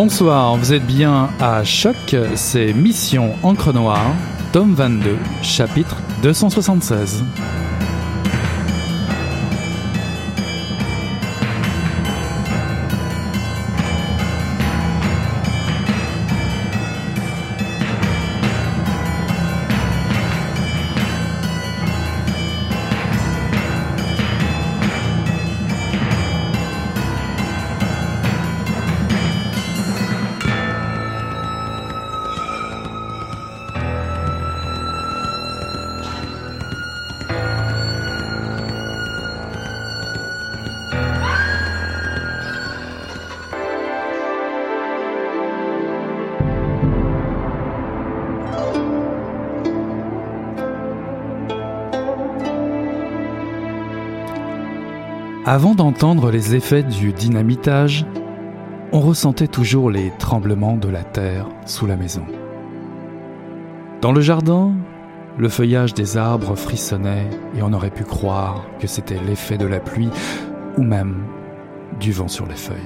Bonsoir, vous êtes bien à Choc, c'est Mission Encre Noire, tome 22, chapitre 276. Avant d'entendre les effets du dynamitage, on ressentait toujours les tremblements de la terre sous la maison. Dans le jardin, le feuillage des arbres frissonnait et on aurait pu croire que c'était l'effet de la pluie ou même du vent sur les feuilles.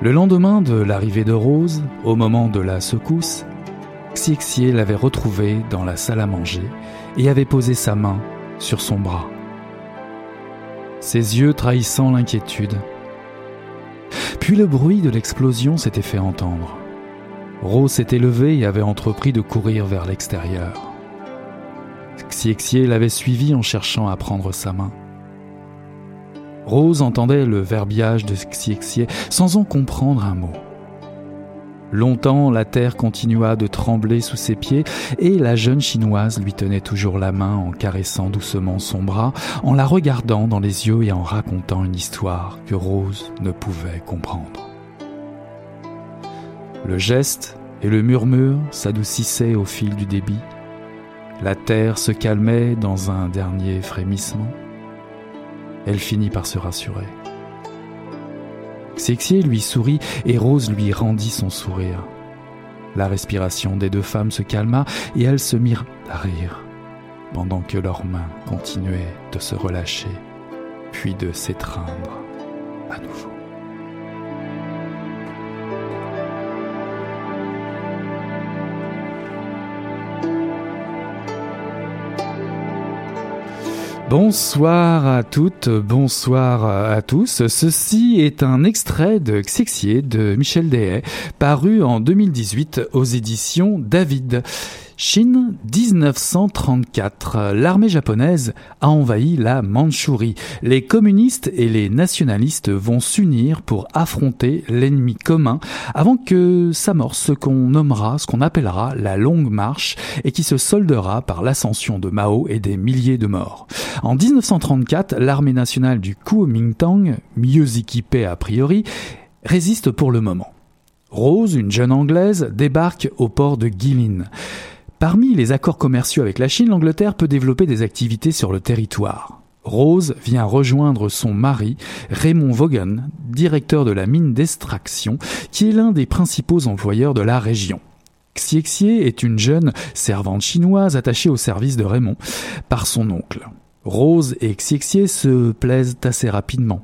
Le lendemain de l'arrivée de Rose, au moment de la secousse, Xiexie l'avait retrouvée dans la salle à manger et avait posé sa main sur son bras ses yeux trahissant l'inquiétude. Puis le bruit de l'explosion s'était fait entendre. Rose s'était levée et avait entrepris de courir vers l'extérieur. Xiexie l'avait suivi en cherchant à prendre sa main. Rose entendait le verbiage de Xiexie sans en comprendre un mot. Longtemps, la terre continua de trembler sous ses pieds et la jeune chinoise lui tenait toujours la main en caressant doucement son bras, en la regardant dans les yeux et en racontant une histoire que Rose ne pouvait comprendre. Le geste et le murmure s'adoucissaient au fil du débit. La terre se calmait dans un dernier frémissement. Elle finit par se rassurer. Sexier lui sourit et Rose lui rendit son sourire. La respiration des deux femmes se calma et elles se mirent à rire, pendant que leurs mains continuaient de se relâcher, puis de s'étreindre à nouveau. Bonsoir à toutes, bonsoir à tous. Ceci est un extrait de Xixier de Michel Dehaye, paru en 2018 aux éditions David. Chine 1934. L'armée japonaise a envahi la Mandchourie. Les communistes et les nationalistes vont s'unir pour affronter l'ennemi commun avant que s'amorce ce qu'on nommera, ce qu'on appellera la longue marche et qui se soldera par l'ascension de Mao et des milliers de morts. En 1934, l'armée nationale du Kuomintang, mieux équipée a priori, résiste pour le moment. Rose, une jeune anglaise, débarque au port de Guilin. Parmi les accords commerciaux avec la Chine, l'Angleterre peut développer des activités sur le territoire. Rose vient rejoindre son mari, Raymond Vaughan, directeur de la mine d'extraction, qui est l'un des principaux employeurs de la région. Xie est une jeune servante chinoise attachée au service de Raymond par son oncle. Rose et Xie se plaisent assez rapidement.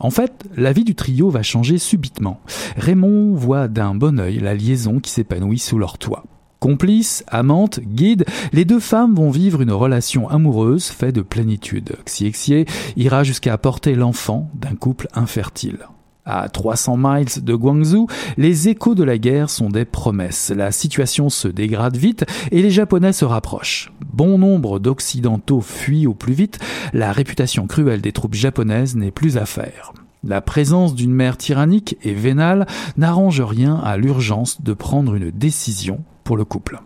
En fait, la vie du trio va changer subitement. Raymond voit d'un bon œil la liaison qui s'épanouit sous leur toit. Complices, amantes, guides, les deux femmes vont vivre une relation amoureuse faite de plénitude. Xie ira jusqu'à apporter l'enfant d'un couple infertile. À 300 miles de Guangzhou, les échos de la guerre sont des promesses. La situation se dégrade vite et les Japonais se rapprochent. Bon nombre d'Occidentaux fuient au plus vite. La réputation cruelle des troupes japonaises n'est plus à faire. La présence d'une mère tyrannique et vénale n'arrange rien à l'urgence de prendre une décision pour le couple.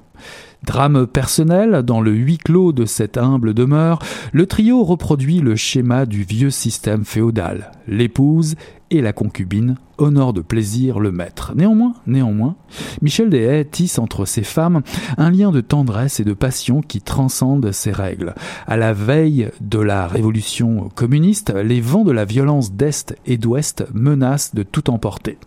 Drame personnel, dans le huis clos de cette humble demeure, le trio reproduit le schéma du vieux système féodal. L'épouse et la concubine honorent de plaisir le maître. Néanmoins, néanmoins, Michel Deshay tisse entre ces femmes un lien de tendresse et de passion qui transcende ces règles. À la veille de la révolution communiste, les vents de la violence d'Est et d'Ouest menacent de tout emporter.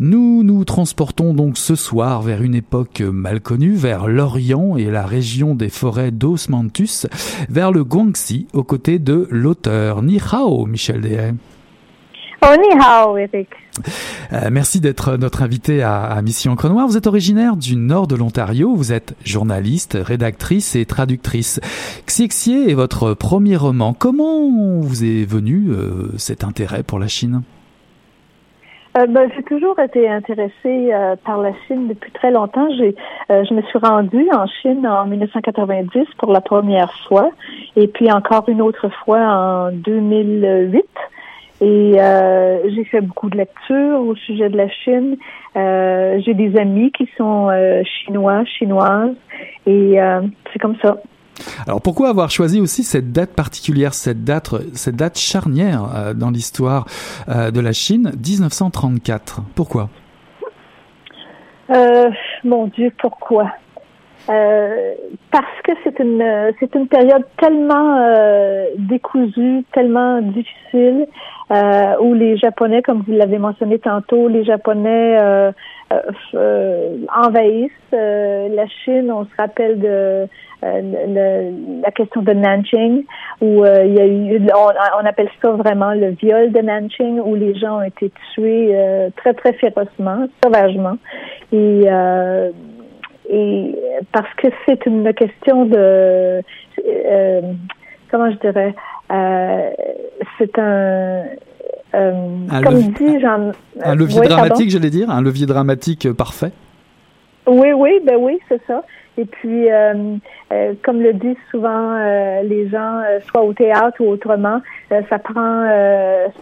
Nous nous transportons donc ce soir vers une époque mal connue, vers l'Orient et la région des forêts d'Osmanthus, vers le Guangxi, aux côtés de l'auteur. Ni hao, Michel Dehaye. Oh, ni hao, Eric. Euh, merci d'être notre invité à, à Mission Encre Noire. Vous êtes originaire du nord de l'Ontario. Vous êtes journaliste, rédactrice et traductrice. Xie est votre premier roman. Comment vous est venu euh, cet intérêt pour la Chine? Euh, ben, j'ai toujours été intéressée euh, par la Chine depuis très longtemps. J'ai, euh, je me suis rendue en Chine en 1990 pour la première fois, et puis encore une autre fois en 2008. Et j'ai fait beaucoup de lectures au sujet de la Chine. j'ai des amis qui sont chinois, chinoises, et c'est comme ça. Alors pourquoi avoir choisi aussi cette date particulière, cette date, cette date charnière euh, dans l'histoire euh, de la Chine, 1934 Pourquoi? Euh, Mon Dieu, pourquoi? Euh, parce que c'est une c'est une période tellement décousue, tellement difficile, où les Japonais, comme vous l'avez mentionné tantôt, les Japonais euh, euh, envahissent la Chine. On se rappelle de le, la question de Nanjing, où il y a eu, on, on, appelle ça vraiment le viol de Nanjing, où les gens ont été tués très très férocement, sauvagement, et et parce que c'est une question de euh, comment je dirais euh, c'est un euh, un comme levier, dit Jean, un levier dramatique, j'allais dire, un levier dramatique parfait. Oui, oui, ben oui, c'est ça. Et puis, euh, euh, comme le disent souvent euh, les gens, soit au théâtre ou autrement, ça prend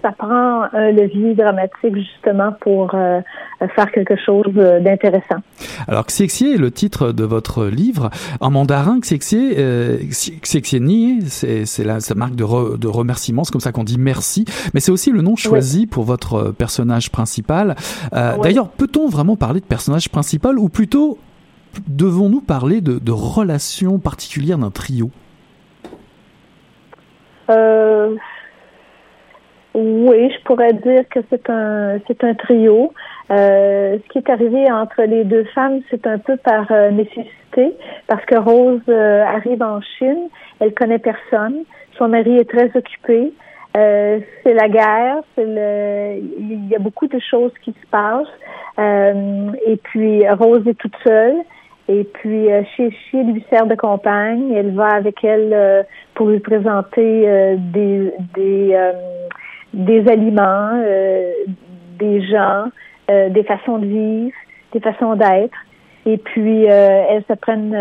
ça prend un levier dramatique justement pour faire quelque chose d'intéressant. Alors, Xiexie est le titre de votre livre. En mandarin, Xiexie, euh, Ni, c'est la sa marque de, re, de remerciement, c'est comme ça qu'on dit merci, mais c'est aussi le nom choisi oui. pour votre personnage principal. Euh, oui. D'ailleurs, peut-on vraiment parler de personnage principal ou plutôt devons-nous parler de, de relations particulières d'un trio? Euh, Oui, je pourrais dire que c'est un c'est un trio. Euh, ce qui est arrivé entre les deux femmes, c'est un peu par euh, nécessité, parce que Rose arrive en Chine, elle connaît personne, son mari est très occupé, c'est la guerre, c'est le, il y a beaucoup de choses qui se passent, et puis Rose est toute seule. Et puis, euh, Chichi lui sert de compagne. Elle va avec elle euh, pour lui présenter euh, des des, des aliments, des gens, des façons de vivre, des façons d'être. et puis elles se prennent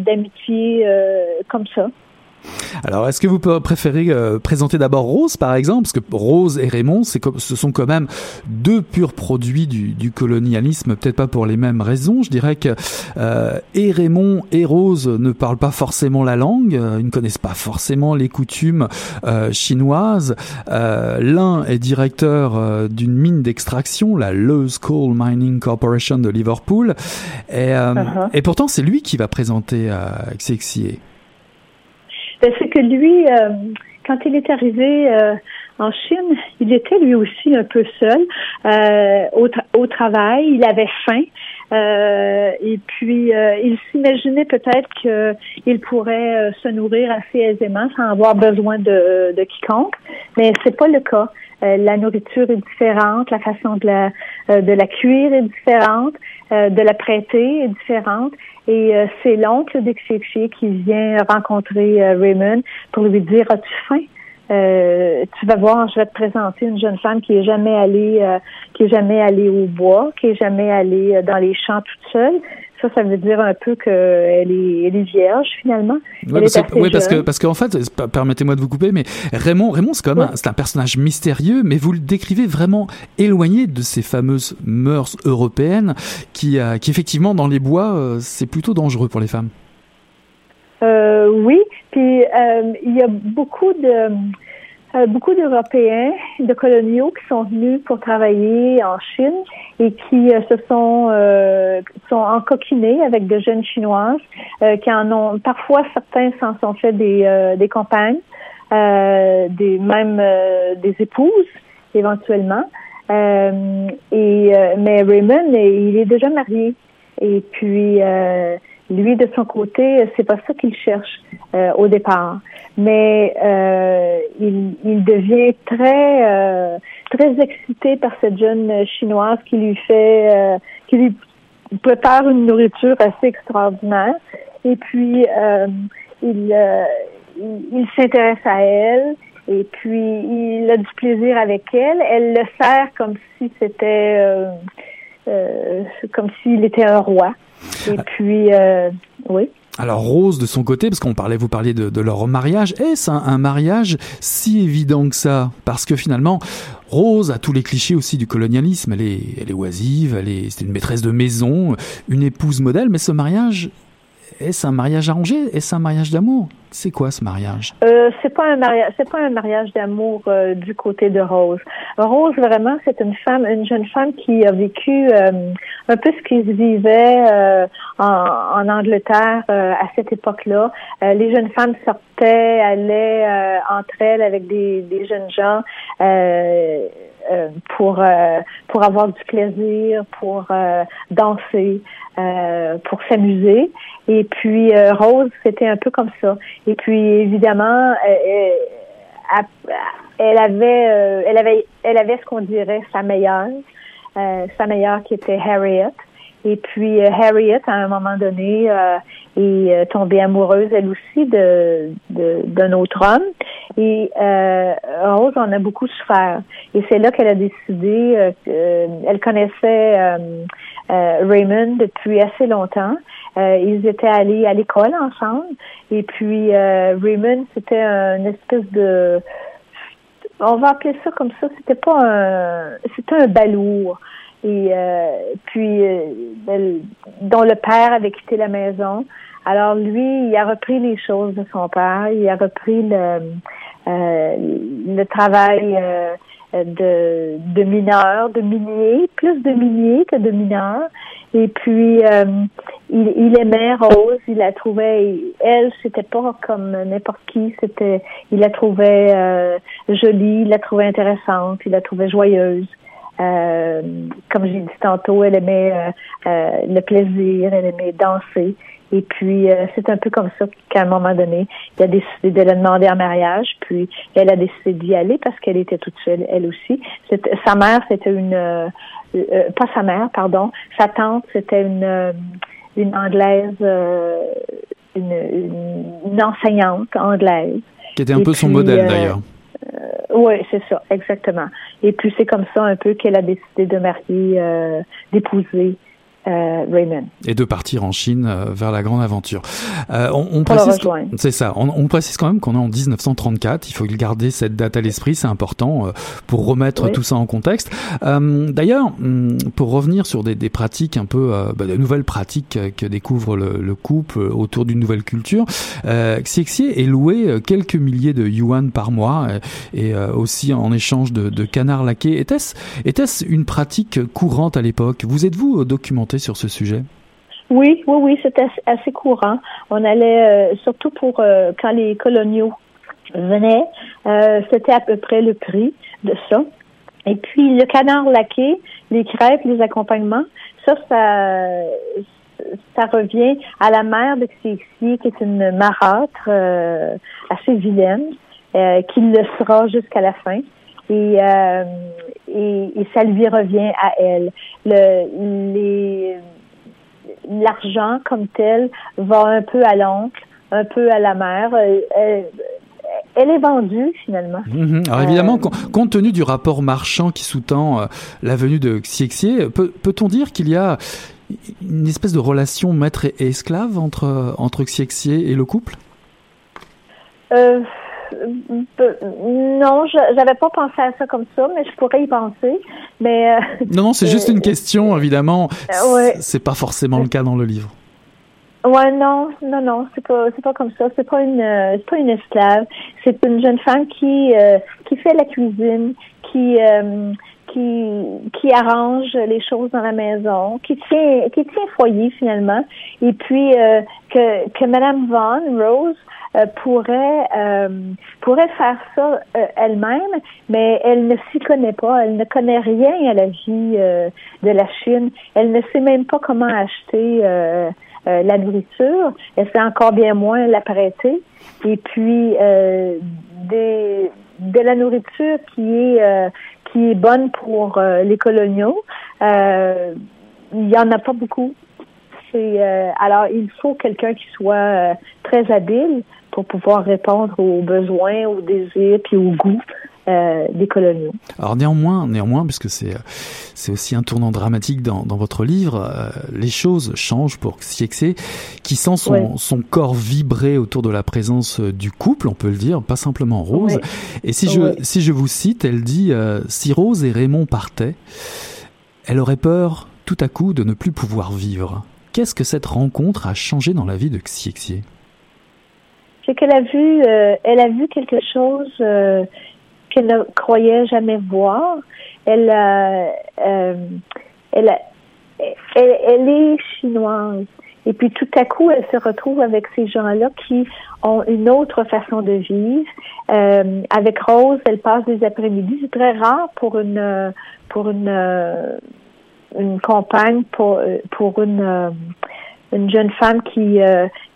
d'amitié comme ça. Alors, est-ce que vous préférez euh, présenter d'abord Rose, par exemple? Parce que Rose et Raymond, ce sont quand même deux purs produits du, colonialisme, peut-être pas pour les mêmes raisons. Je dirais que euh, et Raymond et Rose ne parlent pas forcément la langue, euh, ils ne connaissent pas forcément les coutumes chinoises. L'un est directeur d'une mine d'extraction, la Lowe's Coal Mining Corporation de Liverpool, et, uh-huh. et pourtant c'est lui qui va présenter Xexie. Ben, c'est que lui, euh, quand il est arrivé euh, en Chine, il était lui aussi un peu seul euh, au, au, travail. Il avait faim. et puis, il s'imaginait peut-être qu'il pourrait se nourrir assez aisément sans avoir besoin de, de quiconque, mais c'est pas le cas. la nourriture est différente, la façon de la, de la cuire est différente, de la prêter est différente. Et euh, c'est l'oncle d'Exécuché qui vient rencontrer euh, Raymond pour lui dire As-tu faim? Euh, tu vas voir, je vais te présenter une jeune femme qui est jamais allée, qui est jamais allée au bois, qui est jamais allée dans les champs toute seule, ça, ça veut dire un peu qu'elle est, elle est vierge finalement. Oui, parce, oui parce, que parce qu'en fait, permettez-moi de vous couper, mais Raymond, Raymond, c'est quand même c'est un personnage mystérieux, mais vous le décrivez vraiment éloigné de ces fameuses mœurs européennes qui, euh, qui effectivement dans les bois, euh, c'est plutôt dangereux pour les femmes. Euh, oui, puis il y a beaucoup de euh, beaucoup d'Européens, de coloniaux qui sont venus pour travailler en Chine et qui euh, se sont euh, sont encoquinés avec de jeunes chinoises qui en ont parfois certains s'en sont fait des des compagnes, des même des épouses éventuellement. et mais Raymond, il est déjà marié et puis lui, de son côté, c'est pas ça qu'il cherche euh, au départ. Mais euh, il, il, devient très euh, très excité par cette jeune chinoise qui lui fait qui lui prépare une nourriture assez extraordinaire. Et puis il, il, s'intéresse à elle. Et puis il a du plaisir avec elle. Elle le sert comme si c'était comme s'il était un roi. Et puis, euh, oui. Alors Rose, de son côté, parce qu'on parlait, vous parliez de, leur mariage, est-ce un, mariage si évident que ça? Parce que finalement, Rose a tous les clichés aussi du colonialisme. Elle est, elle est oisive, elle est, c'est une maîtresse de maison, une épouse modèle. Mais ce mariage, est-ce un mariage arrangé? Est-ce un mariage d'amour? C'est quoi ce mariage? Euh, C'est pas un mariage. C'est pas un mariage d'amour euh, du côté de Rose. Rose vraiment, c'est une femme, une jeune femme qui a vécu euh, un peu ce qu'ils vivaient euh, en, en, Angleterre à cette époque-là. les jeunes femmes sortaient, allaient entre elles avec des, des jeunes gens. Pour pour avoir du plaisir, pour danser, pour s'amuser. Et puis euh, Rose, c'était un peu comme ça. Et puis évidemment, euh, euh, elle avait, elle avait, elle avait ce qu'on dirait sa meilleure, sa meilleure qui était Harriet. Et puis Harriet, à un moment donné, est tombée amoureuse elle aussi de d'un autre homme. Et Rose en a beaucoup souffert. Et c'est là qu'elle a décidé. elle connaissait Raymond depuis assez longtemps. Euh, ils étaient allés à l'école ensemble. Et puis euh, Raymond, c'était une espèce de on va appeler ça comme ça, c'était pas un c'était un balourd. Et euh, puis dont le père avait quitté la maison. Alors lui, il a repris les choses de son père, il a repris le le travail de, mineurs, de miniers, plus de miniers que de mineurs. Et puis, euh, il, il, aimait Rose, il la trouvait, elle, c'était pas comme n'importe qui, c'était, il la trouvait euh, jolie, il la trouvait intéressante, il la trouvait joyeuse. Euh, comme j'ai dit tantôt, elle aimait le plaisir, elle aimait danser. Et puis, c'est un peu comme ça qu'à un moment donné, il a décidé de la demander en mariage. Puis, elle a décidé d'y aller parce qu'elle était toute seule, elle aussi. Sa mère, c'était une, euh, pas sa mère, pardon, sa tante, c'était une, euh, une anglaise, euh, une, enseignante anglaise. Qui était un peu son modèle d'ailleurs. Oui, c'est ça, exactement. Et puis c'est comme ça un peu qu'elle a décidé de marier, d'épouser euh, Raymond. Et de partir en Chine euh, vers la grande aventure. Euh, on, on précise, c'est ça. On, on, précise quand même qu'on est en 1934. Il faut garder cette date à l'esprit, c'est important pour remettre tout ça en contexte. D'ailleurs, hum, pour revenir sur des, des pratiques un peu, bah, de nouvelles pratiques que découvre le, le couple autour d'une nouvelle culture, euh, Xie est loué quelques milliers de yuan par mois et, aussi en échange de, de canards laqués. Était-ce était-ce une pratique courante à l'époque? Vous êtes-vous documenté sur ce sujet? Oui, oui, oui, c'était assez courant. On allait, euh, surtout pour euh, quand les coloniaux venaient, euh, c'était à peu près le prix de ça. Et puis le canard laqué, les crêpes, les accompagnements, ça, ça, revient à la mère de Xixi, qui est une marâtre assez vilaine, qui le sera jusqu'à la fin. Et et, ça lui revient à elle. Le, l'argent comme tel va un peu à l'oncle, un peu à la mère. Elle, est vendue finalement. Mhm. Alors évidemment, euh, compte tenu du rapport marchand qui sous-tend euh, la venue de Xie peut, peut-on dire qu'il y a une espèce de relation maître et esclave entre, entre Xie et le couple? Euh, non, je n'avais pas pensé à ça comme ça, mais je pourrais y penser. Mais euh, non, non, c'est juste une question, évidemment. Euh, c'est pas forcément le cas dans le livre. Ouais, non, non, non, c'est pas, c'est pas comme ça. C'est pas une, euh, c'est pas une esclave. C'est une jeune femme qui, qui fait la cuisine, qui, qui, qui arrange les choses dans la maison, qui tient, qui tient foyer finalement. Et puis que que Madame Vaughn, Rose, euh, pourrait euh, pourrait faire ça euh, elle-même, mais elle ne s'y connaît pas. Elle ne connaît rien à la vie de la Chine. Elle ne sait même pas comment acheter la nourriture. Elle sait encore bien moins la prêter. Et puis des de la nourriture qui est qui est bonne pour les coloniaux. il y en a pas beaucoup. Alors il faut quelqu'un qui soit très habile pour pouvoir répondre aux besoins, aux désirs puis aux goûts euh, des coloniaux. Alors néanmoins, néanmoins, puisque c'est c'est aussi un tournant dramatique dans, dans votre livre, euh, les choses changent pour Xiexé, qui sent son, son corps vibrer autour de la présence euh, du couple, on peut le dire, pas simplement Rose. Et si je si je vous cite, elle dit si Rose et Raymond partaient, elle aurait peur tout à coup de ne plus pouvoir vivre. Qu'est-ce que cette rencontre a changé dans la vie de Xiexie c'est qu'elle a vu, euh, elle a vu quelque chose euh, qu'elle ne croyait jamais voir. Elle, euh, elle, elle, est chinoise. Et puis tout à coup, elle se retrouve avec ces gens-là qui ont une autre façon de vivre. avec Rose, elle passe des après-midi. C'est très rare pour une pour une une compagne pour pour une une jeune femme qui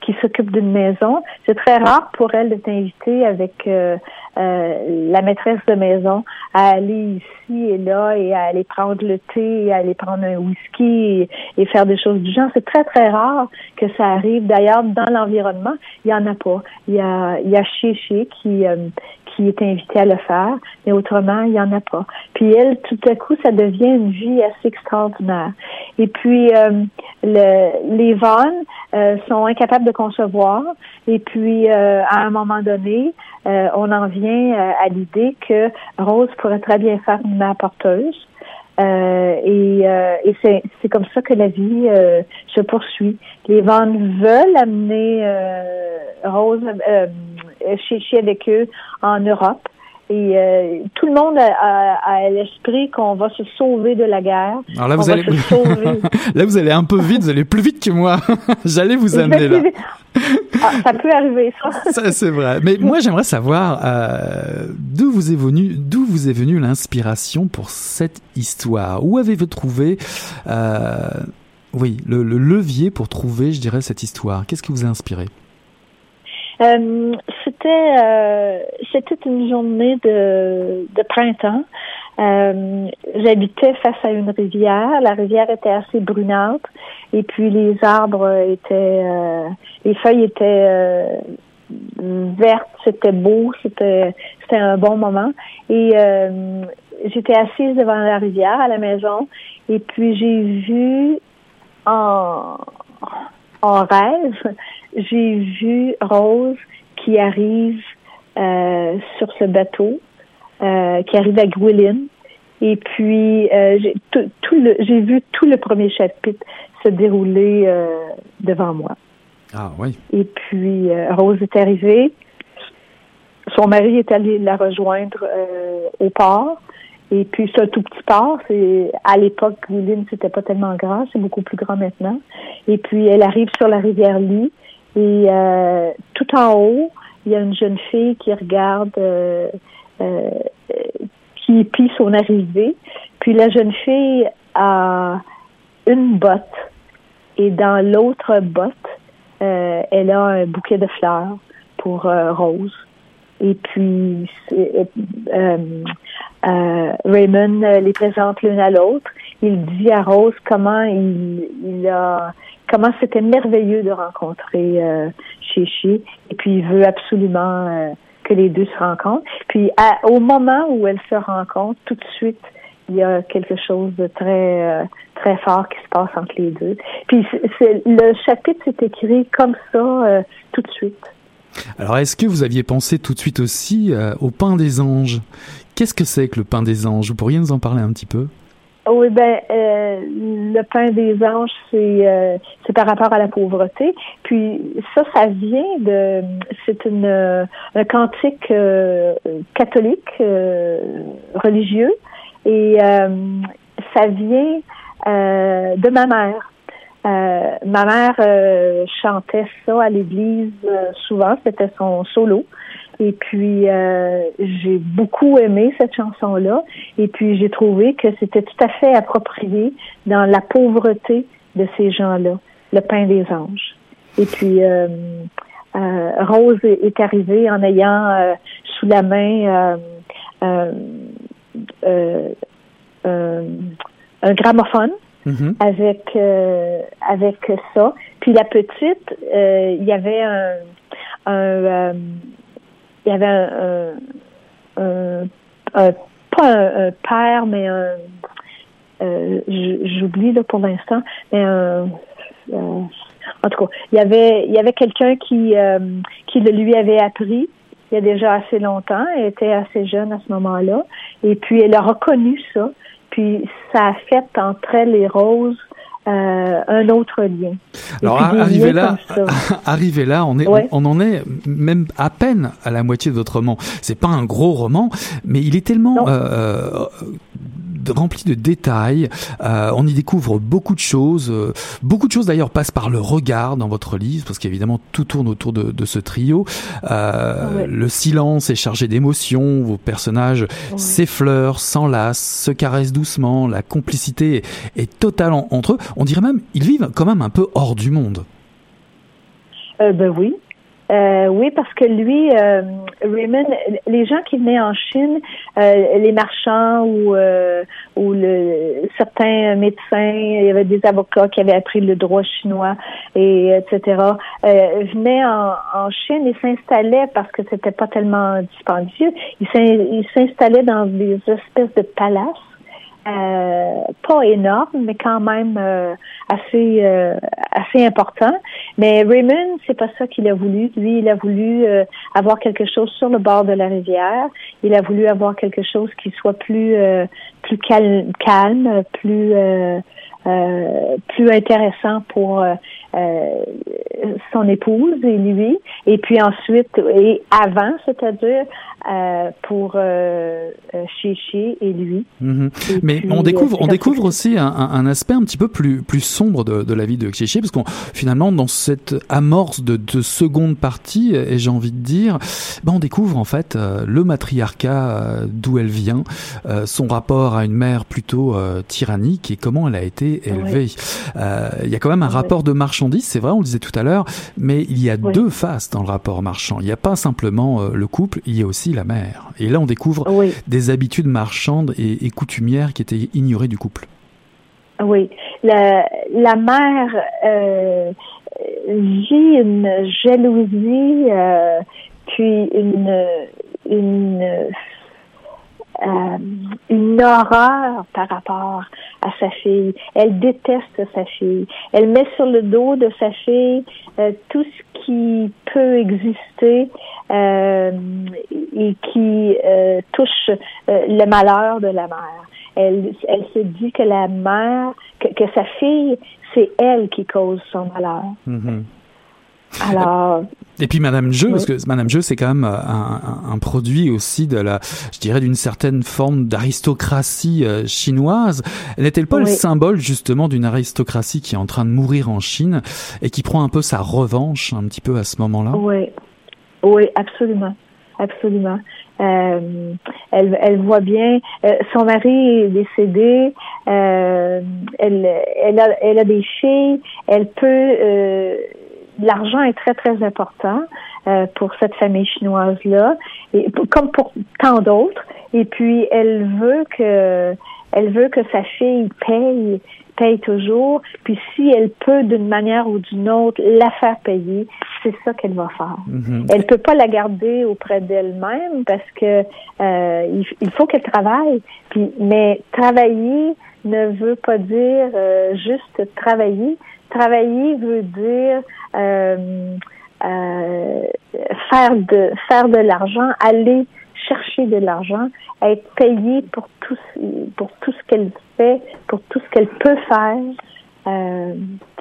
qui s'occupe d'une maison. C'est très rare pour elle de t'inviter avec euh, euh, la maîtresse de maison à aller ici et là et à aller prendre le thé, et à aller prendre un whisky et, faire des choses du genre. C'est très, très rare que ça arrive. D'ailleurs, dans l'environnement, il y en a pas. Il y a, il y a Chéché qui, euh, qui est invité à le faire, mais autrement, il n'y en a pas. Puis elle, tout à coup, ça devient une vie assez extraordinaire. Et puis, le, les vannes sont incapables de concevoir. Et puis, euh, à un moment donné, euh, on en vient euh, à l'idée que Rose pourrait très bien faire une mère porteuse. et, et c'est comme ça que la vie se poursuit. Les vents veulent amener Rose chez, chez avec eux en Europe. Et euh, tout le monde a, a, l'esprit qu'on va se sauver de la guerre. Alors là, vous allez... là, vous allez un peu vite, vous allez plus vite que moi. J'allais vous amener là. Ah, ça peut arriver, ça. ça c'est vrai. Mais moi, j'aimerais savoir euh, d'où vous est venu, d'où vous est venue l'inspiration pour cette histoire? Où avez-vous trouvé, euh, oui, le, le levier pour trouver, je dirais, cette histoire? Qu'est-ce qui vous a inspiré? Euh, c'était euh, c'était une journée de, de printemps. Euh, J'habitais face à une rivière. La rivière était assez brunâtre et puis les arbres étaient, euh, les feuilles étaient vertes. C'était beau. C'était c'était un bon moment. Et j'étais assise devant la rivière à la maison et puis j'ai vu en, en rêve, j'ai vu Rose qui arrive euh, sur ce bateau, euh, qui arrive à Gwilyn. Et puis, euh, j'ai tout, tout le, j'ai vu tout le premier chapitre se dérouler euh, devant moi. Ah oui. Et puis, euh, Rose est arrivée. Son mari est allé la rejoindre euh, au port. Et puis, c'est un tout petit port. C'est, à l'époque, Gwilyn, c'était pas tellement grand. C'est beaucoup plus grand maintenant. Et puis, elle arrive sur la rivière Lee. Et euh, tout en haut, il y a une jeune fille qui regarde, euh, euh, qui épie son arrivée. Puis la jeune fille a une botte et dans l'autre botte, elle a un bouquet de fleurs pour Rose. Et puis Raymond les présente l'une à l'autre. Il dit à Rose comment il a comment c'était merveilleux de rencontrer euh, Chichi. Et puis il veut absolument euh, que les deux se rencontrent. Puis au moment où elles se rencontrent, tout de suite, il y a quelque chose de très euh, très fort qui se passe entre les deux. Puis le chapitre s'est écrit comme ça euh, tout de suite. Alors, est-ce que vous aviez pensé tout de suite aussi au pain des anges? Qu'est-ce que c'est que le pain des anges? Vous pourriez nous en parler un petit peu? Oui, ben euh, le pain des anges, c'est euh, c'est par rapport à la pauvreté. Puis ça, ça vient de c'est une euh, un cantique euh, catholique euh, religieux et euh, ça vient de ma mère. Ma mère chantait ça à l'église souvent, c'était son solo. Et puis euh, j'ai beaucoup aimé cette chanson-là. Et puis j'ai trouvé que c'était tout à fait approprié dans la pauvreté de ces gens-là, le pain des anges. Et puis euh, euh, Rose est arrivée en ayant sous la main un gramophone Mhm. avec euh, avec ça. Puis la petite, euh, il y avait un, un euh, il y avait un, un, un- un- pas un, père, mais un euh, j'oublie là pour l'instant, mais un euh, en tout cas, il y avait il y avait quelqu'un qui euh, qui le lui avait appris il y a déjà assez longtemps. Elle était assez jeune à ce moment-là. Et puis, elle a reconnu ça. Puis, ça a fait entre elle et Rose euh, un autre lien. Alors, arrivé là, arrivé là, on est, Ouais. on, on en est même à peine à la moitié de votre roman. C'est pas un gros roman, mais il est tellement euh, rempli de détails. Euh, on y découvre beaucoup de choses. euh, beaucoup de choses d'ailleurs passent par le regard dans votre livre, parce qu'évidemment tout tourne autour de, de ce trio. Euh, Ouais. Le silence est chargé d'émotions. Vos personnages s'effleurent, s'enlacent, se caressent doucement. La complicité est, est totale en- entre eux. On dirait même ils vivent quand même un peu hors du monde. Euh, ben oui. Euh, oui, parce que lui, euh, Raymond, les gens qui venaient en Chine, euh, les marchands ou, euh, ou le, certains médecins, il y avait des avocats qui avaient appris le droit chinois et etc. Euh, venaient en, en Chine et s'installaient parce que c'était pas tellement dispendieux. Ils s'in- ils s'installaient dans des espèces de palaces euh, pas énorme, mais quand même euh, assez euh, assez important. Mais Raymond, c'est pas ça qu'il a voulu. Lui, il a voulu euh, avoir quelque chose sur le bord de la rivière. Il a voulu avoir quelque chose qui soit plus euh, plus calme, calme, plus euh, plus intéressant pour son épouse et lui. Et puis ensuite, et avant, c'est-à-dire euh, pour euh, euh, et lui. Mhm. Et Mais puis, on euh, découvre, on découvre aussi un, aspect un petit peu plus, plus sombre de, de la vie de Chichi, parce qu'on finalement dans cette amorce de, de seconde partie, et j'ai envie de dire, ben on découvre en fait le matriarcat d'où elle vient, son rapport à une mère plutôt tyrannique et comment elle a été élevée. Il y a quand même un rapport de marchandise, c'est vrai, on le disait tout à l'heure, mais il y a deux faces dans le rapport marchand. Il n'y a pas simplement le couple, il y a aussi la mère. Et là on découvre Oui, des habitudes marchandes et, et coutumières qui étaient ignorées du couple. oui. La, la mère euh, vit une jalousie, euh, puis une, une une horreur par rapport à sa fille. Elle déteste sa fille. Elle met sur le dos de sa fille tout ce qui peut exister et qui touche le malheur de la mère. Elle, elle se dit que la mère, que, que sa fille, c'est elle qui cause son malheur. Mm-hmm. Alors. Et puis Madame Jeu, parce que Madame Jeu, c'est quand même un, un, produit aussi de la, je dirais, d'une certaine forme d'aristocratie euh, chinoise. N'est-elle pas le symbole justement d'une aristocratie qui est en train de mourir en Chine et qui prend un peu sa revanche un petit peu à ce moment-là? Oui, oui, absolument, absolument. Euh, elle, elle voit bien, euh, son mari est décédé, euh, elle, elle, a, elle a des filles, elle peut, euh, l'argent est très très important euh, pour cette famille chinoise là, et comme pour tant d'autres. Et puis elle veut que, elle veut que sa fille paye paye toujours. Puis si elle peut d'une manière ou d'une autre la faire payer, c'est ça qu'elle va faire. Elle mm-hmm. Elle peut pas la garder auprès d'elle-même parce que euh, il, faut qu'elle travaille. Puis mais travailler ne veut pas dire euh, juste travailler. Travailler veut dire faire de faire de l'argent, aller chercher de l'argent, être payée pour tout pour tout ce qu'elle fait, pour tout ce qu'elle peut faire. Euh,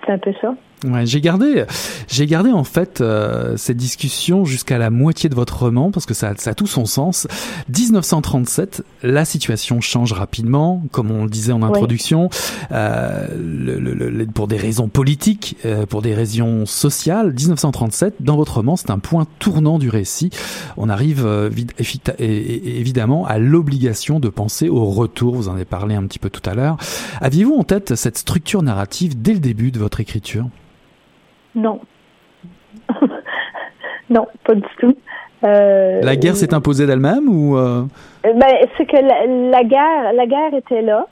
c'est un peu ça. Ouais, j'ai gardé, j'ai gardé en fait euh, cette discussion jusqu'à la moitié de votre roman parce que ça, ça a tout son sens. 1937, la situation change rapidement, comme on le disait en introduction, euh, le, le, pour des raisons politiques, euh, pour des raisons sociales. 1937, dans votre roman, c'est un point tournant du récit. On arrive évidemment à l'obligation de penser au retour. Vous en avez parlé un petit peu tout à l'heure. Aviez-vous en tête cette structure narrative dès le début de votre écriture? Non. non, pas du tout. Euh, la guerre s'est imposée d'elle-même ou euh? ben, c'est que la, guerre, la guerre était là.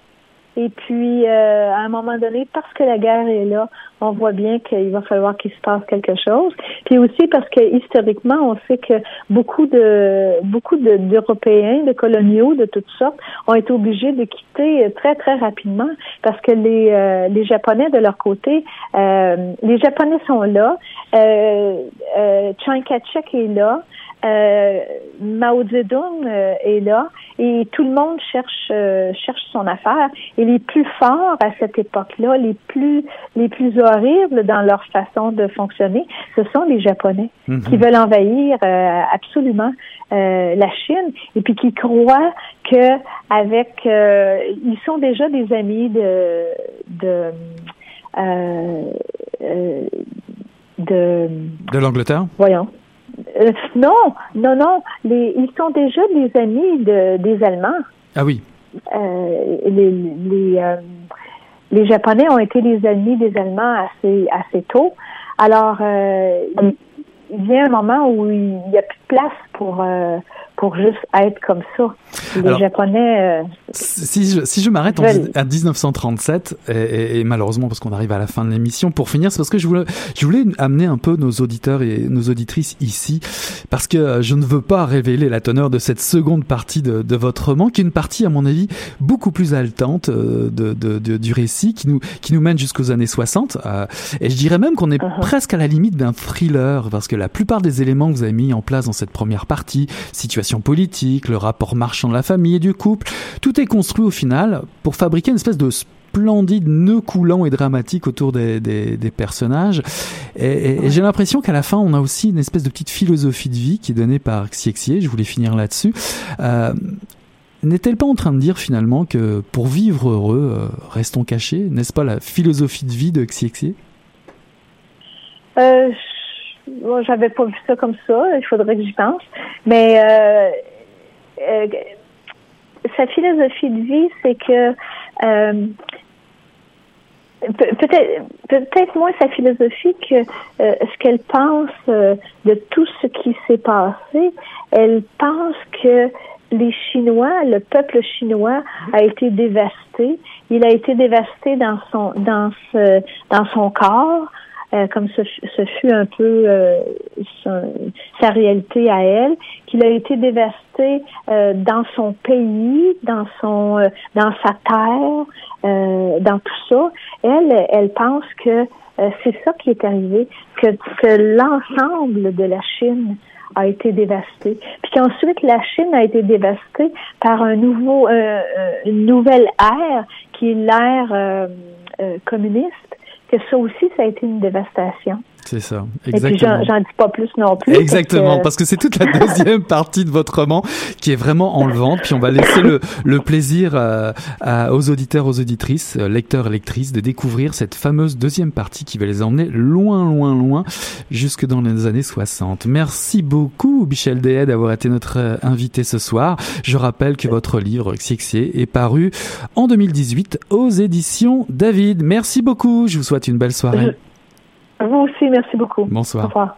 Et puis, euh, à un moment donné, parce que la guerre est là, on voit bien qu'il va falloir qu'il se passe quelque chose. Puis aussi parce que historiquement, on sait que beaucoup de beaucoup d'Européens, de, coloniaux de toutes sortes, ont été obligés de quitter très très rapidement parce que les euh, les Japonais de leur côté, euh, les Japonais sont là, euh, euh, Chiang Kai-shek est là. Euh, Mao Zedong euh, est là et tout le monde cherche euh, cherche son affaire. Et les plus forts à cette époque-là, les plus les plus horribles dans leur façon de fonctionner, ce sont les Japonais mhm. qui veulent envahir absolument la Chine et puis qui croient que avec ils sont déjà des amis de de de, de l'Angleterre? Voyons. Euh, non, non, non. Les, ils sont déjà des amis de, des Allemands. Ah oui. Euh, les, les, euh, les, Japonais ont été les amis des Allemands assez, assez tôt. Alors, il y a un moment où il n'y a plus de place pour pour juste être comme ça. Les Japonais. Euh, si je, si je m'arrête à 1937 et, et, malheureusement parce qu'on arrive à la fin de l'émission, pour finir, c'est parce que je voulais, je voulais amener un peu nos auditeurs et nos auditrices ici, parce que je ne veux pas révéler la teneur de cette seconde partie de, de votre roman, qui est une partie à mon avis beaucoup plus haletante euh, de, de, de du récit, qui nous qui nous mène jusqu'aux années 60. Euh, et je dirais même qu'on est uh-huh. presque à la limite d'un thriller, parce que la plupart des éléments que vous avez mis en place dans cette première partie, situation politique, le rapport marchand de la famille et du couple. Tout est construit au final pour fabriquer une espèce de splendide nœud coulant et dramatique autour des, personnages. Et, j'ai l'impression qu'à la fin, on a aussi une espèce de petite philosophie de vie qui est donnée par Xie Je voulais finir là-dessus. Euh, n'est-elle pas en train de dire finalement que pour vivre heureux, euh, restons cachés? N'est-ce pas la philosophie de vie de Xie euh, Bon, j'avais pas vu ça comme ça. Il faudrait que j'y pense. Mais euh, euh, sa philosophie de vie, c'est que euh, peut-être peut-être moins sa philosophie que ce qu'elle pense de tout ce qui s'est passé. Elle pense que les Chinois, le peuple chinois a été dévasté. Il a été dévasté dans son dans ce dans son corps, euh, comme ce, fut un peu euh, sa, réalité à elle, qu'il a été dévasté euh, dans son pays, dans son, dans sa terre, dans tout ça. Elle, elle pense que c'est ça qui est arrivé, que, l'ensemble de la Chine a été dévastée, puis qu'ensuite la Chine a été dévastée par un nouveau, une nouvelle ère qui est l'ère communiste que ça aussi, ça a été une dévastation. C'est ça, exactement. Et puis j'en dis pas plus non plus. Exactement, parce que, c'est toute la deuxième partie de votre roman qui est vraiment enlevante. Puis on va laisser le, le plaisir euh, à, aux auditeurs, aux auditrices, euh, lecteurs, lectrices, de découvrir cette fameuse deuxième partie qui va les emmener loin, loin, loin, jusque dans les années 60. Merci beaucoup, Michel Dehaye, d'avoir été notre euh, invité ce soir. Je rappelle que votre livre, Xiexie, est paru en 2018 aux éditions David. Merci beaucoup. Je vous souhaite une belle soirée. Vous aussi, merci beaucoup. Bonsoir. Au revoir.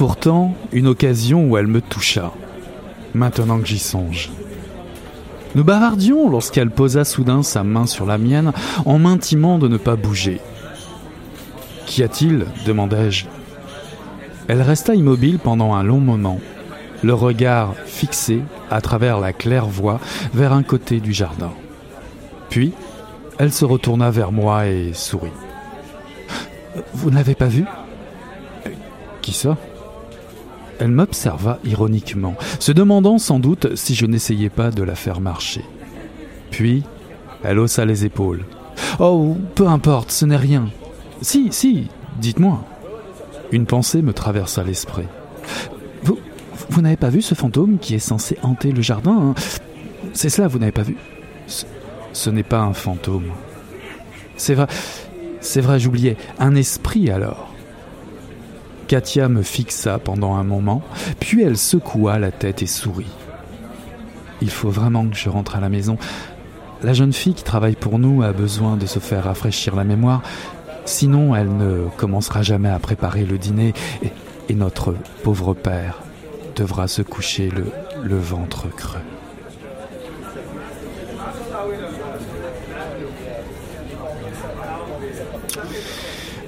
Pourtant une occasion où elle me toucha, maintenant que j'y songe. Nous bavardions lorsqu'elle posa soudain sa main sur la mienne en m'intimant de ne pas bouger. Qu'y a-t-il? demandai-je. Elle resta immobile pendant un long moment, le regard fixé à travers la claire-voie vers un côté du jardin. Puis, elle se retourna vers moi et sourit. Vous n'avez pas vu? Qui ça? Elle m'observa ironiquement, se demandant sans doute si je n'essayais pas de la faire marcher. Puis, elle haussa les épaules. Oh, peu importe, ce n'est rien. Si, si, dites-moi. Une pensée me traversa l'esprit. Vous, vous n'avez pas vu ce fantôme qui est censé hanter le jardin hein? C'est cela, vous n'avez pas vu? Ce, ce n'est pas un fantôme. C'est vrai, c'est vrai, j'oubliais. Un esprit alors. Katia me fixa pendant un moment, puis elle secoua la tête et sourit. Il faut vraiment que je rentre à la maison. La jeune fille qui travaille pour nous a besoin de se faire rafraîchir la mémoire, sinon elle ne commencera jamais à préparer le dîner et, notre pauvre père devra se coucher le ventre creux.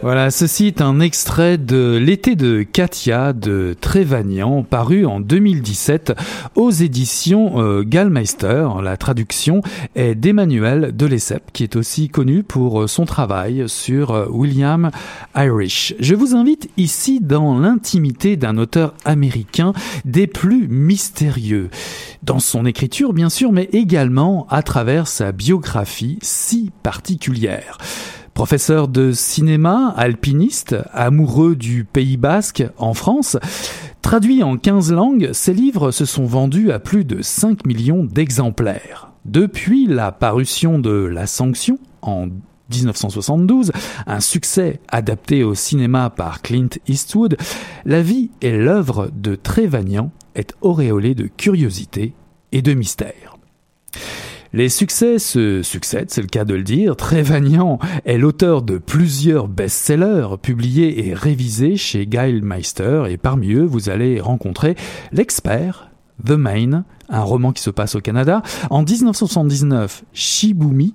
Voilà, ceci est un extrait de L'été de Katia de Trévagnan, paru en 2017 aux éditions euh, Gallmeister. La traduction est d'Emmanuel de Lesseps, qui est aussi connu pour son travail sur euh, William Irish. Je vous invite ici dans l'intimité d'un auteur américain des plus mystérieux. Dans son écriture, bien sûr, mais également à travers sa biographie si particulière. Professeur de cinéma, alpiniste, amoureux du Pays basque en France, traduit en 15 langues, ses livres se sont vendus à plus de 5 millions d'exemplaires. Depuis la parution de La Sanction en 1972, un succès adapté au cinéma par Clint Eastwood, la vie et l'œuvre de Trévagnan est auréolée de curiosité et de mystère. Les succès se succèdent, c'est le cas de le dire. Trévagnan est l'auteur de plusieurs best-sellers publiés et révisés chez Meister et parmi eux, vous allez rencontrer L'expert, The Main, un roman qui se passe au Canada. En 1979, Shibumi.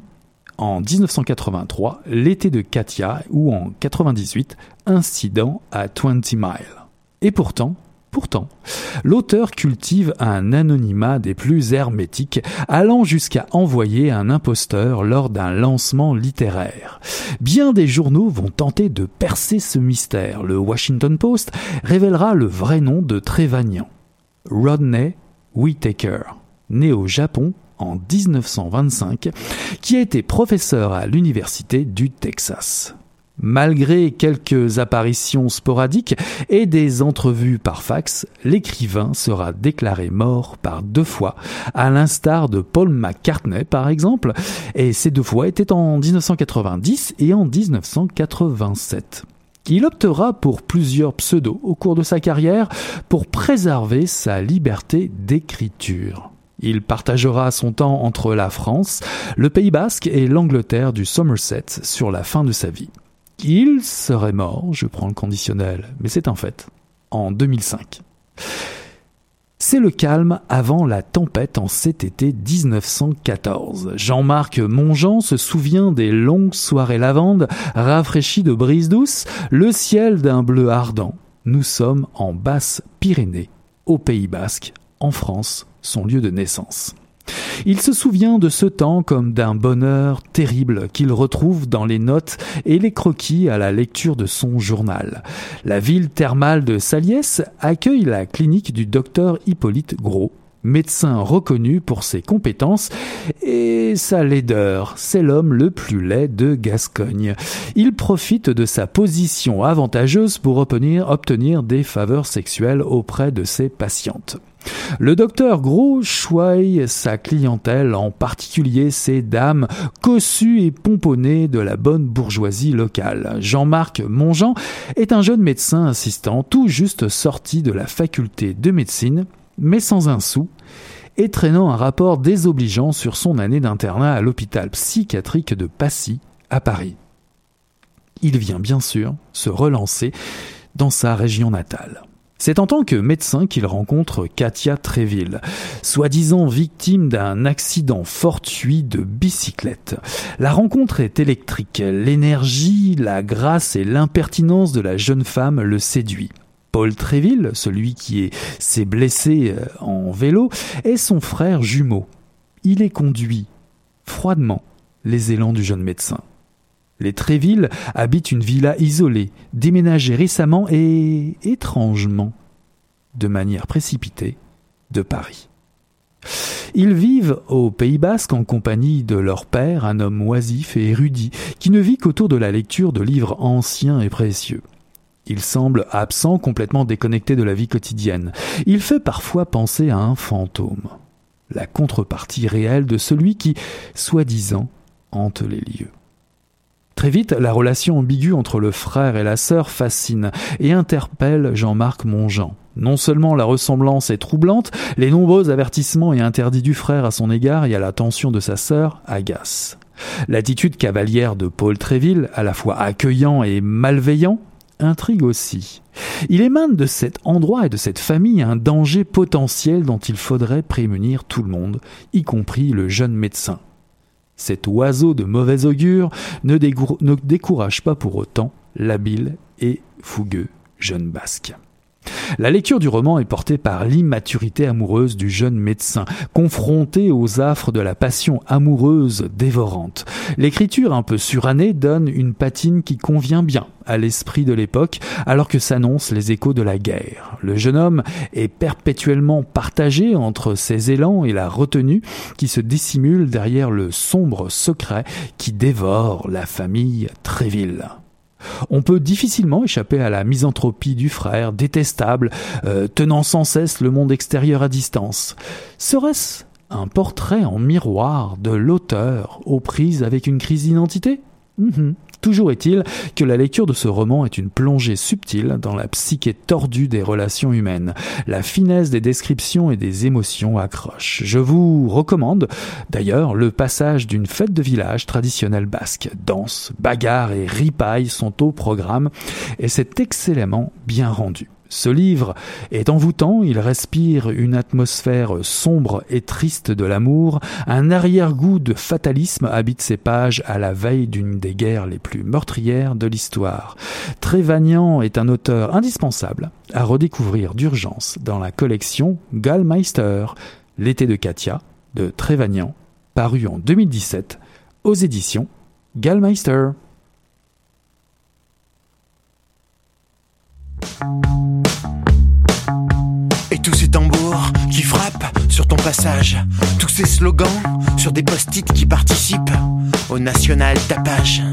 En 1983, L'été de Katia ou en 98, Incident à 20 Mile. Et pourtant, Pourtant, l'auteur cultive un anonymat des plus hermétiques, allant jusqu'à envoyer un imposteur lors d'un lancement littéraire. Bien des journaux vont tenter de percer ce mystère. Le Washington Post révélera le vrai nom de Trévagnan. Rodney Whittaker, né au Japon en 1925, qui a été professeur à l'Université du Texas. Malgré quelques apparitions sporadiques et des entrevues par fax, l'écrivain sera déclaré mort par deux fois, à l'instar de Paul McCartney par exemple, et ces deux fois étaient en 1990 et en 1987. Il optera pour plusieurs pseudos au cours de sa carrière pour préserver sa liberté d'écriture. Il partagera son temps entre la France, le Pays basque et l'Angleterre du Somerset sur la fin de sa vie. Il serait mort, je prends le conditionnel, mais c'est un fait, en 2005. C'est le calme avant la tempête en cet été 1914. Jean-Marc Mongeant se souvient des longues soirées lavandes, rafraîchies de brises douces, le ciel d'un bleu ardent. Nous sommes en Basse-Pyrénées, au Pays Basque, en France, son lieu de naissance. Il se souvient de ce temps comme d'un bonheur terrible qu'il retrouve dans les notes et les croquis à la lecture de son journal. La ville thermale de Saliès accueille la clinique du docteur Hippolyte Gros, médecin reconnu pour ses compétences et sa laideur. C'est l'homme le plus laid de Gascogne. Il profite de sa position avantageuse pour obtenir, obtenir des faveurs sexuelles auprès de ses patientes. Le docteur Gros choisit sa clientèle, en particulier ces dames cossues et pomponnées de la bonne bourgeoisie locale. Jean-Marc Mongeant est un jeune médecin assistant tout juste sorti de la faculté de médecine, mais sans un sou, et traînant un rapport désobligeant sur son année d'internat à l'hôpital psychiatrique de Passy, à Paris. Il vient bien sûr se relancer dans sa région natale. C'est en tant que médecin qu'il rencontre Katia Tréville, soi-disant victime d'un accident fortuit de bicyclette. La rencontre est électrique, l'énergie, la grâce et l'impertinence de la jeune femme le séduit. Paul Tréville, celui qui s'est blessé euh, en vélo, est son frère jumeau. Il est conduit froidement les élans du jeune médecin. Les Tréville habitent une villa isolée, déménagée récemment et étrangement, de manière précipitée, de Paris. Ils vivent au Pays Basque en compagnie de leur père, un homme oisif et érudit, qui ne vit qu'autour de la lecture de livres anciens et précieux. Il semble absent, complètement déconnecté de la vie quotidienne. Il fait parfois penser à un fantôme, la contrepartie réelle de celui qui, soi-disant, hante les lieux. Très vite, la relation ambiguë entre le frère et la sœur fascine et interpelle Jean-Marc Monjean. Non seulement la ressemblance est troublante, les nombreux avertissements et interdits du frère à son égard et à l'attention de sa sœur agacent. L'attitude cavalière de Paul Tréville, à la fois accueillant et malveillant, intrigue aussi. Il émane de cet endroit et de cette famille un danger potentiel dont il faudrait prémunir tout le monde, y compris le jeune médecin. Cet oiseau de mauvais augure ne, ne décourage pas pour autant l'habile et fougueux jeune basque. La lecture du roman est portée par l'immaturité amoureuse du jeune médecin, confronté aux affres de la passion amoureuse dévorante. L'écriture un peu surannée donne une patine qui convient bien à l'esprit de l'époque, alors que s'annoncent les échos de la guerre. Le jeune homme est perpétuellement partagé entre ses élans et la retenue qui se dissimule derrière le sombre secret qui dévore la famille Tréville. On peut difficilement échapper à la misanthropie du frère, détestable, euh, tenant sans cesse le monde extérieur à distance. Serait-ce un portrait en miroir de l'auteur aux prises avec une crise d'identité? Mhm. Toujours est-il que la lecture de ce roman est une plongée subtile dans la psyché tordue des relations humaines. La finesse des descriptions et des émotions accroche. Je vous recommande d'ailleurs le passage d'une fête de village traditionnelle basque. Danse, bagarre et ripaille sont au programme et c'est excellemment bien rendu. Ce livre est envoûtant, il respire une atmosphère sombre et triste de l'amour, un arrière-goût de fatalisme habite ses pages à la veille d'une des guerres les plus meurtrières de l'histoire. Trévagnan est un auteur indispensable à redécouvrir d'urgence dans la collection Gallmeister, L'été de Katia de Trévagnan, paru en 2017 aux éditions Gallmeister. Et tous ces tambours qui frappent sur ton passage, tous ces slogans sur des post-it qui participent au national tapage.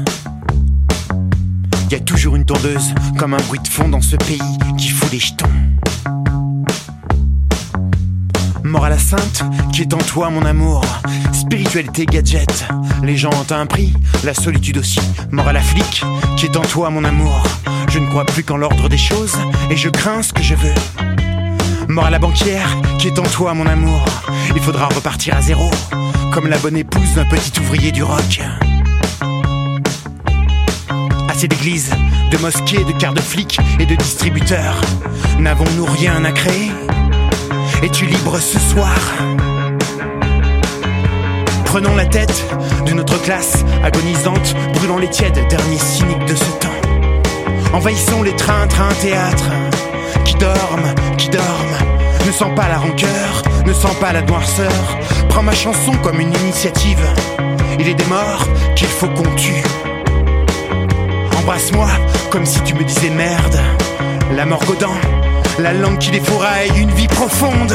Y a toujours une tondeuse comme un bruit de fond dans ce pays qui fout les jetons. Mort à la sainte, qui est en toi mon amour. Spiritualité gadget, les gens ont un prix, la solitude aussi. Mort à la flic, qui est en toi mon amour. Je ne crois plus qu'en l'ordre des choses, et je crains ce que je veux. Mort à la banquière, qui est en toi mon amour. Il faudra repartir à zéro, comme la bonne épouse d'un petit ouvrier du rock. Assez d'églises, de mosquées, de quarts de flics et de distributeurs. N'avons-nous rien à créer? Es-tu libre ce soir? Prenons la tête de notre classe agonisante, brûlons les tièdes, derniers cyniques de ce temps. Envahissons les trains, trains, théâtres, qui dorment, qui dorment. Ne sens pas la rancœur, ne sens pas la noirceur. Prends ma chanson comme une initiative. Il est des morts qu'il faut qu'on tue. Embrasse-moi comme si tu me disais merde. La mort godant la langue qui défouraille une vie profonde.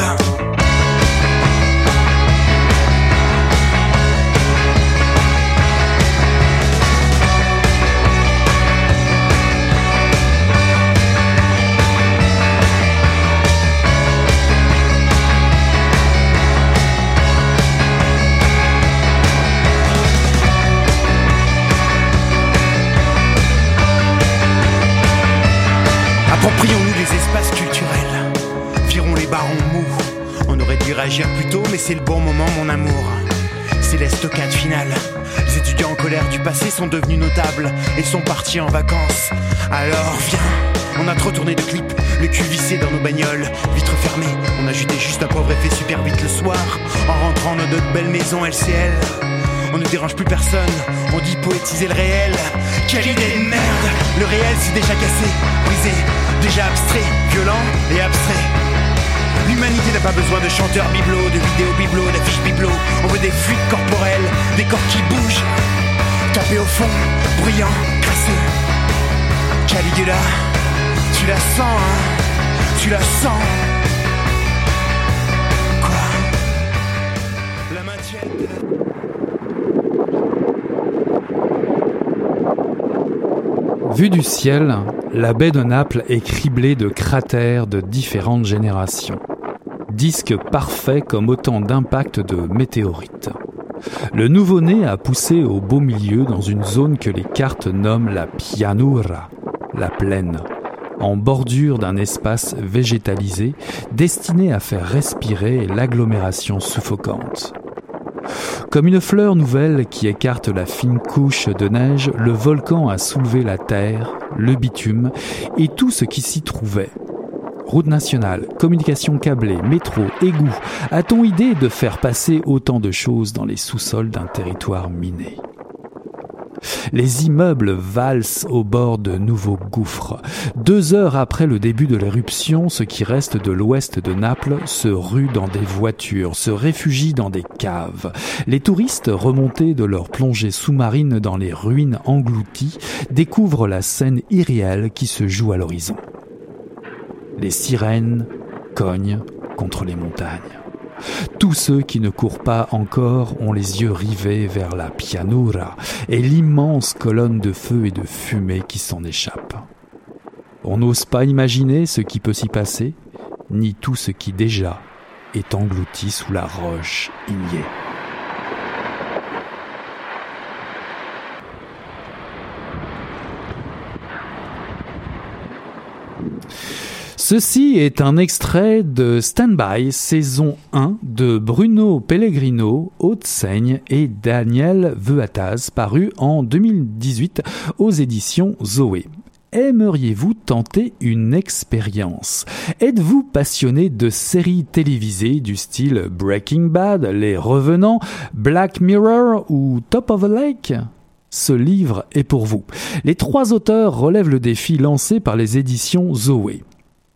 Les espaces culturels. Virons les barons mous. On aurait dû réagir plus tôt, mais c'est le bon moment, mon amour. C'est l'estocade finale. Les étudiants en colère du passé sont devenus notables et sont partis en vacances. Alors viens, on a trop tourné de clips, le cul vissé dans nos bagnoles, vitres fermées. On a jeté juste un pauvre effet super vite le soir, en rentrant dans notre belle maison LCL. On ne dérange plus personne, on dit poétiser le réel. Quelle idée de merde Le réel s'est déjà cassé, brisé, déjà abstrait, violent et abstrait. L'humanité n'a pas besoin de chanteurs bibelots, de vidéos bibelots, d'affiches bibelots. On veut des fluides corporels, des corps qui bougent. Tapés au fond, bruyant, crasseux. Caligula, tu la sens, hein Tu la sens Vue du ciel, la baie de Naples est criblée de cratères de différentes générations. Disque parfait comme autant d'impacts de météorites. Le nouveau-né a poussé au beau milieu dans une zone que les cartes nomment la pianura, la plaine, en bordure d'un espace végétalisé destiné à faire respirer l'agglomération suffocante. Comme une fleur nouvelle qui écarte la fine couche de neige, le volcan a soulevé la terre, le bitume et tout ce qui s'y trouvait. Route nationale, communication câblée, métro, égout, a-t-on idée de faire passer autant de choses dans les sous-sols d'un territoire miné? Les immeubles valsent au bord de nouveaux gouffres. Deux heures après le début de l'éruption, ce qui reste de l'ouest de Naples se rue dans des voitures, se réfugie dans des caves. Les touristes, remontés de leur plongée sous-marine dans les ruines englouties, découvrent la scène irréelle qui se joue à l'horizon. Les sirènes cognent contre les montagnes. Tous ceux qui ne courent pas encore ont les yeux rivés vers la pianura et l'immense colonne de feu et de fumée qui s'en échappe. On n'ose pas imaginer ce qui peut s'y passer, ni tout ce qui déjà est englouti sous la roche ignée. Ceci est un extrait de Standby saison 1 de Bruno Pellegrino, Haute-Seigne et Daniel Veataz, paru en 2018 aux éditions Zoé. Aimeriez-vous tenter une expérience? Êtes-vous passionné de séries télévisées du style Breaking Bad, Les Revenants, Black Mirror ou Top of the Lake? Ce livre est pour vous. Les trois auteurs relèvent le défi lancé par les éditions Zoé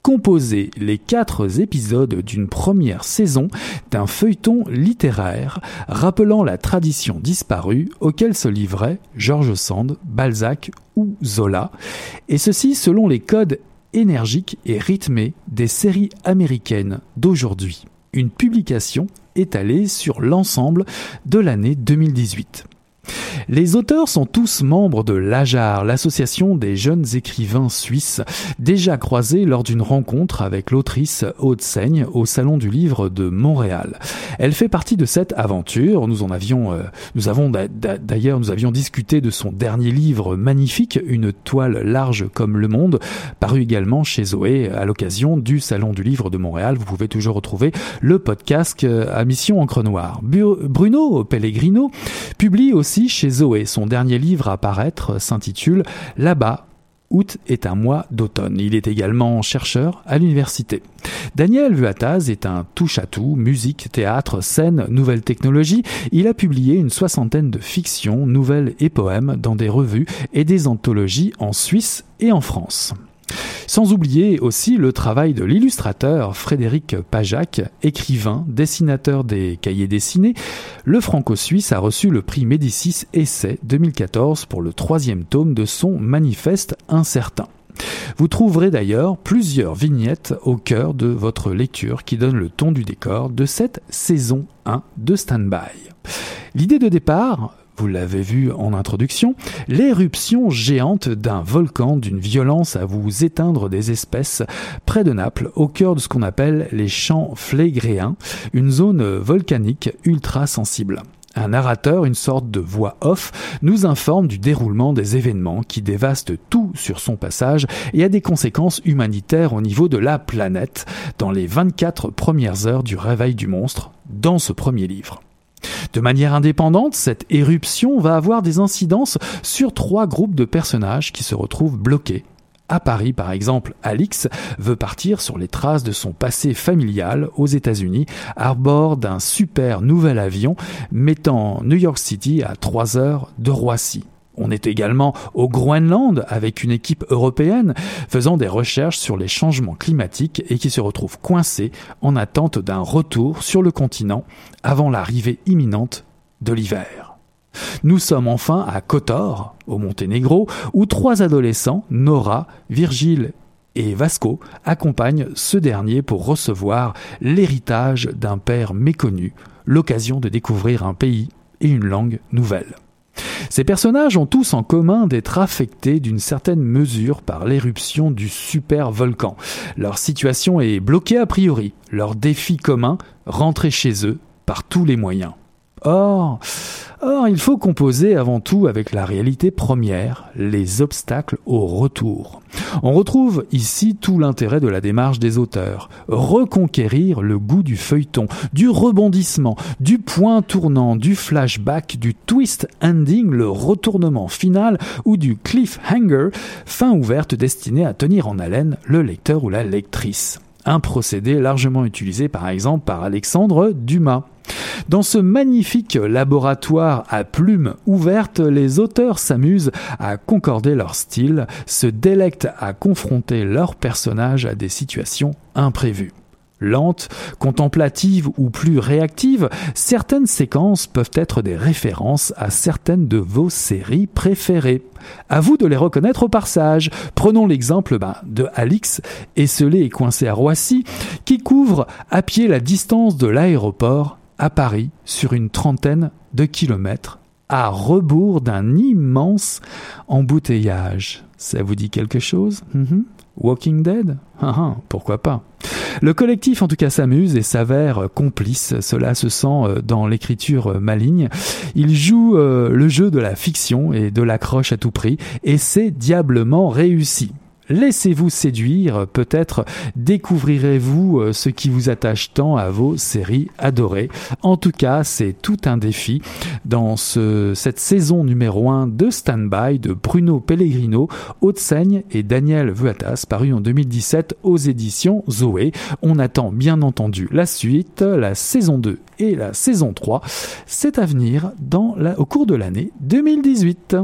composer les quatre épisodes d'une première saison d'un feuilleton littéraire rappelant la tradition disparue auquel se livraient George Sand, Balzac ou Zola, et ceci selon les codes énergiques et rythmés des séries américaines d'aujourd'hui. Une publication étalée sur l'ensemble de l'année 2018. Les auteurs sont tous membres de l'AJAR, l'association des jeunes écrivains suisses, déjà croisés lors d'une rencontre avec l'autrice Haute Seigne au Salon du Livre de Montréal. Elle fait partie de cette aventure. Nous en avions, euh, nous avons d'ailleurs, nous avions discuté de son dernier livre magnifique, Une toile large comme le monde, paru également chez Zoé à l'occasion du Salon du Livre de Montréal. Vous pouvez toujours retrouver le podcast euh, à Mission Encre Noire. Bruno Pellegrino publie aussi chez Zoé. Son dernier livre à paraître s'intitule Là-bas, août est un mois d'automne. Il est également chercheur à l'université. Daniel Vuataz est un touche-à-tout, musique, théâtre, scène, nouvelles technologies. Il a publié une soixantaine de fictions, nouvelles et poèmes dans des revues et des anthologies en Suisse et en France. Sans oublier aussi le travail de l'illustrateur Frédéric Pajac, écrivain, dessinateur des cahiers dessinés. Le franco-suisse a reçu le prix Médicis Essai 2014 pour le troisième tome de son manifeste incertain. Vous trouverez d'ailleurs plusieurs vignettes au cœur de votre lecture qui donnent le ton du décor de cette saison 1 de Standby. L'idée de départ, vous l'avez vu en introduction, l'éruption géante d'un volcan d'une violence à vous éteindre des espèces près de Naples, au cœur de ce qu'on appelle les champs flégréens, une zone volcanique ultra sensible. Un narrateur, une sorte de voix off, nous informe du déroulement des événements qui dévastent tout sur son passage et a des conséquences humanitaires au niveau de la planète dans les 24 premières heures du réveil du monstre dans ce premier livre. De manière indépendante, cette éruption va avoir des incidences sur trois groupes de personnages qui se retrouvent bloqués. À Paris, par exemple, Alix veut partir sur les traces de son passé familial aux États-Unis à bord d'un super nouvel avion mettant New York City à 3 heures de Roissy. On est également au Groenland avec une équipe européenne faisant des recherches sur les changements climatiques et qui se retrouve coincée en attente d'un retour sur le continent avant l'arrivée imminente de l'hiver. Nous sommes enfin à Kotor, au Monténégro, où trois adolescents, Nora, Virgile et Vasco, accompagnent ce dernier pour recevoir l'héritage d'un père méconnu, l'occasion de découvrir un pays et une langue nouvelle. Ces personnages ont tous en commun d'être affectés d'une certaine mesure par l'éruption du super volcan. Leur situation est bloquée a priori. Leur défi commun, rentrer chez eux par tous les moyens. Or, il faut composer avant tout avec la réalité première, les obstacles au retour. On retrouve ici tout l'intérêt de la démarche des auteurs, reconquérir le goût du feuilleton, du rebondissement, du point tournant, du flashback, du twist ending, le retournement final ou du cliffhanger, fin ouverte destinée à tenir en haleine le lecteur ou la lectrice. Un procédé largement utilisé par exemple par Alexandre Dumas. Dans ce magnifique laboratoire à plumes ouvertes, les auteurs s'amusent à concorder leur style, se délectent à confronter leurs personnages à des situations imprévues. Lentes, contemplatives ou plus réactives, certaines séquences peuvent être des références à certaines de vos séries préférées. À vous de les reconnaître au passage. Prenons l'exemple bah, de Alix, esselé et coincé à Roissy, qui couvre à pied la distance de l'aéroport à Paris sur une trentaine de kilomètres à rebours d'un immense embouteillage. Ça vous dit quelque chose? Mhm. Walking Dead? Ah, ah, Pourquoi pas? Le collectif en tout cas s'amuse et s'avère complice, cela se sent euh, dans l'écriture maligne. Il joue euh, le jeu de la fiction et de l'accroche à tout prix et c'est diablement réussi. Laissez-vous séduire, peut-être découvrirez-vous euh, ce qui vous attache tant à vos séries adorées. En tout cas, c'est tout un défi dans cette saison numéro 1 de Standby de Bruno Pellegrino, Haute-Seigne et Daniel Vuatas, paru en 2017 aux éditions Zoé. On attend bien entendu la suite, la saison 2 et la saison 3. C'est à venir au cours de l'année 2018.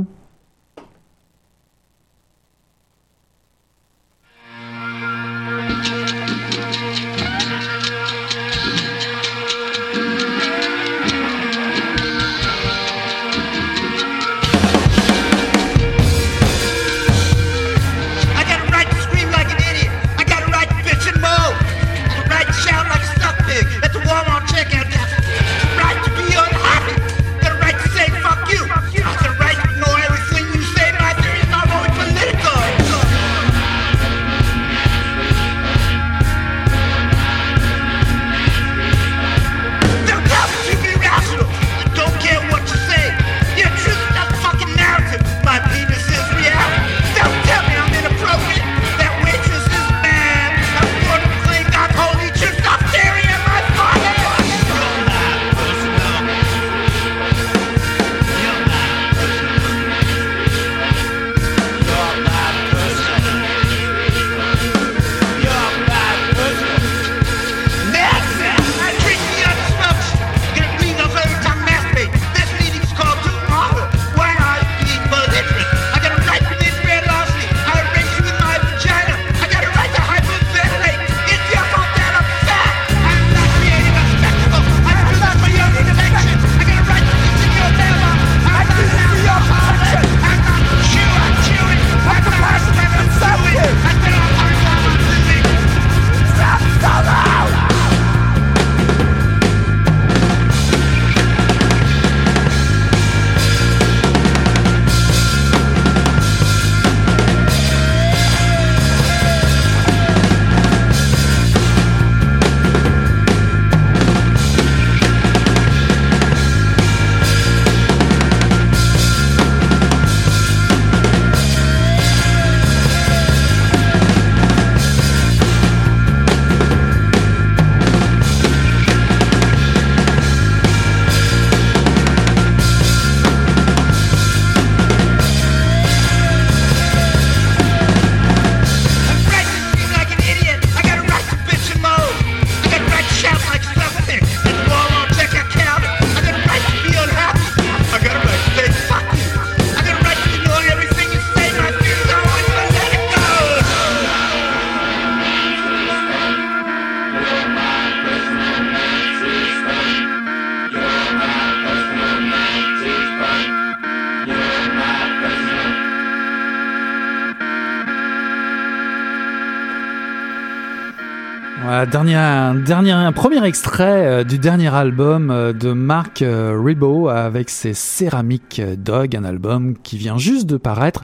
Dernier, dernier, premier extrait euh, du dernier album euh, de Mark euh, Ribot avec ses Ceramic Dog, un album qui vient juste de paraître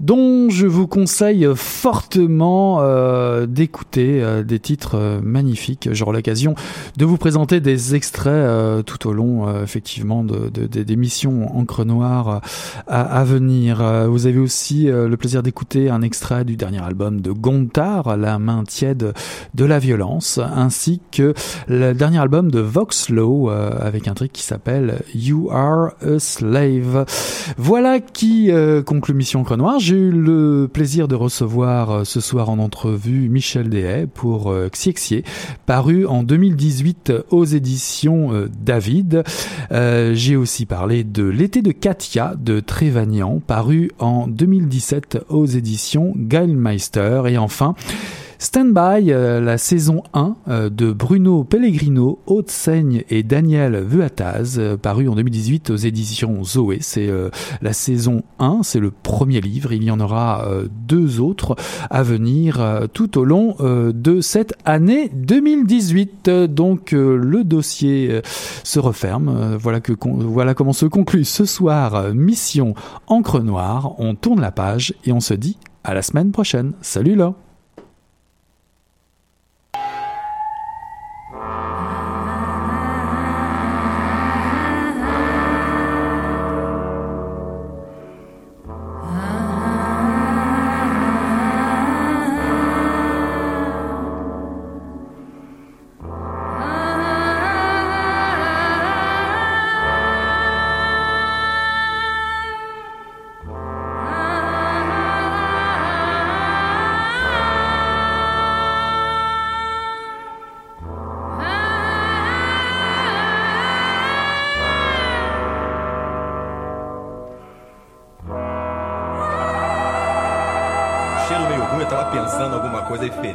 dont je vous conseille fortement euh, d'écouter euh, des titres euh, magnifiques. J'aurai l'occasion de vous présenter des extraits tout au long, effectivement, de, de, des missions Encre Noire à, à, venir. Vous avez aussi le plaisir d'écouter un extrait du dernier album de Gontard, La main tiède de la violence, ainsi que le dernier album de Voxlow avec un truc qui s'appelle You Are a Slave. Voilà qui conclut Mission Encre Noire. J'ai eu le plaisir de recevoir euh, ce soir en entrevue Michel Dehay pour euh, Xiexier, paru en 2018 aux éditions euh, David. J'ai aussi parlé de L'été de Katia de Trévagnan, paru en 2017 aux éditions Geilmeister. Et enfin, Stand By, euh, la saison 1 euh, de Bruno Pellegrino, Haute Seigne et Daniel Vuataz, euh, paru en 2018 aux éditions Zoé. C'est la saison 1, c'est le premier livre. Il y en aura deux autres à venir tout au long de cette année 2018. Donc le dossier se referme. Voilà, voilà comment se conclut ce soir Mission Encre Noire. On tourne la page et on se dit à la semaine prochaine. Salut là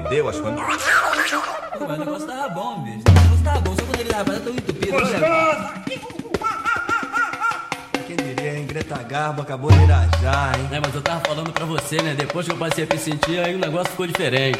fudeu, acho que. Mas o negócio tava bom, bicho. O negócio tava bom, só quando ele tava tão entupido. Gostoso! Quem diria, hein? Greta Garbo acabou de irajar, hein? É, mas eu tava falando pra você, né? Depois que eu passei a me sentir, aí o negócio ficou diferente.